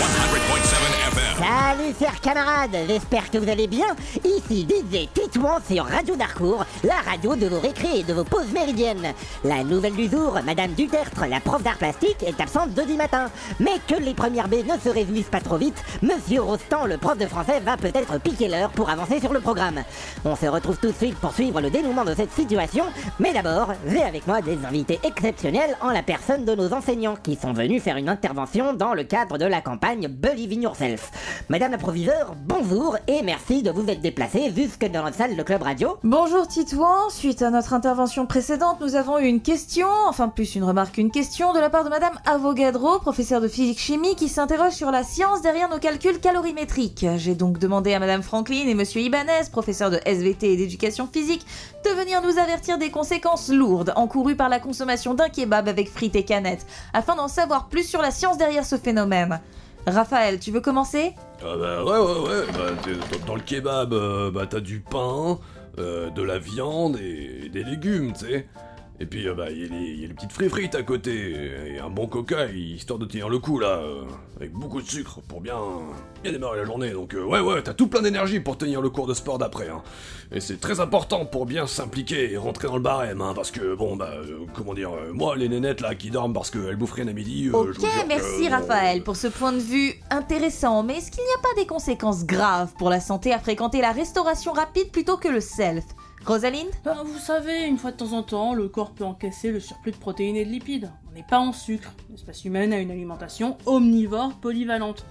100.7 Salut chers camarades, j'espère que vous allez bien. Ici DJ Titouan sur Radio Darcourt, la radio de vos récrés et de vos pauses méridiennes. La nouvelle du jour, Madame Dutertre, la prof d'art plastique, est absente jeudi matin. Mais que les premières B ne se réjouissent pas trop vite, Monsieur Rostand, le prof de français, va peut-être piquer l'heure pour avancer sur le programme. On se retrouve tout de suite pour suivre le dénouement de cette situation, mais d'abord, j'ai avec moi des invités exceptionnels en la personne de nos enseignants qui sont venus faire une intervention dans le cadre de la campagne Believe in Yourself. Madame la proviseure, bonjour et merci de vous être déplacée jusque dans notre salle de Club Radio. Bonjour Titouan, suite à notre intervention précédente, nous avons eu une question, enfin plus une remarque, une question de la part de Madame Avogadro, professeure de physique-chimie, qui s'interroge sur la science derrière nos calculs calorimétriques. J'ai donc demandé à Madame Franklin et Monsieur Ibanez, professeur de SVT et d'éducation physique, de venir nous avertir des conséquences lourdes encourues par la consommation d'un kebab avec frites et canettes, afin d'en savoir plus sur la science derrière ce phénomène. Raphaël, tu veux commencer? Ah bah ouais ouais ouais, bah, dans- le kebab, euh, bah t'as du pain, euh, de la viande et des légumes, tu sais. Et puis euh, bah il y, a les- il y a les petites frites frites à côté, et un bon coca, histoire de tenir le coup là, euh, avec beaucoup de sucre pour bien, bien démarrer la journée. Donc euh, ouais ouais, t'as tout plein d'énergie pour tenir le cours de sport d'après. Hein. Et c'est très important pour bien s'impliquer et rentrer dans le barème, hein, parce que bon bah comment dire, moi les nénettes là qui dorment parce qu'elles bouffent rien à midi. euh, Ok, je que, merci Raphaël pour ce point de vue intéressant, mais est-ce qu'il n'y a pas des conséquences graves pour la santé à fréquenter la restauration rapide plutôt que le self? Rosaline Ben, vous savez, une fois de temps en temps, le corps peut encaisser le surplus de protéines et de lipides. On n'est pas en sucre. L'espèce humaine a une alimentation omnivore polyvalente.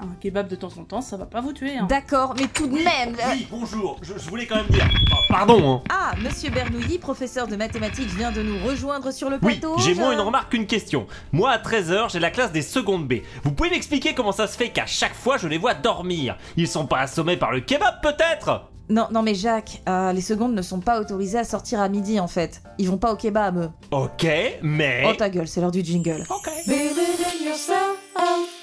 Un kebab de temps en temps, ça va pas vous tuer. Hein. D'accord, mais tout de même... euh, Oui, bonjour, je, je voulais quand même dire. Enfin, pardon, hein. Ah, Monsieur Bernouilly, professeur de mathématiques, vient de nous rejoindre sur le Oui, plateau. j'ai moins une remarque qu'une question. Moi, à 13h, j'ai la classe des secondes B. Vous pouvez m'expliquer comment ça se fait qu'à chaque fois, je les vois dormir? Ils sont pas assommés par le kebab, peut-être? Non, non mais Jacques, euh, les secondes ne sont pas autorisées à sortir à midi en fait. Ils vont pas au kebab. eux. Ok, mais... Oh ta gueule, c'est l'heure du jingle. Believe in yourself,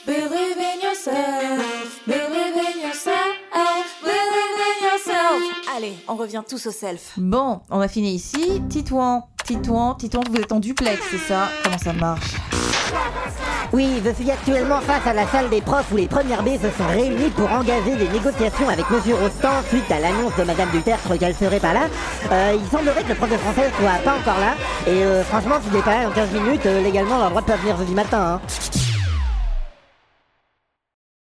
believe in yourself, believe in yourself, believe in yourself. Allez, on revient tous au self. Bon, on a fini ici. Titouan, Titouan, Titouan, vous êtes en duplex, c'est ça? Comment ça marche? Oui, je suis actuellement face à la salle des profs où les premières B se sont réunies pour engager des négociations avec Monsieur Rostand suite à l'annonce de Madame Dutertre qu'elle serait pas là. Euh, il semblerait que le prof de français soit pas encore là. Et euh, franchement, s'il est pas là dans 15 minutes, euh, légalement, on a le droit de pas venir jeudi matin. Hein.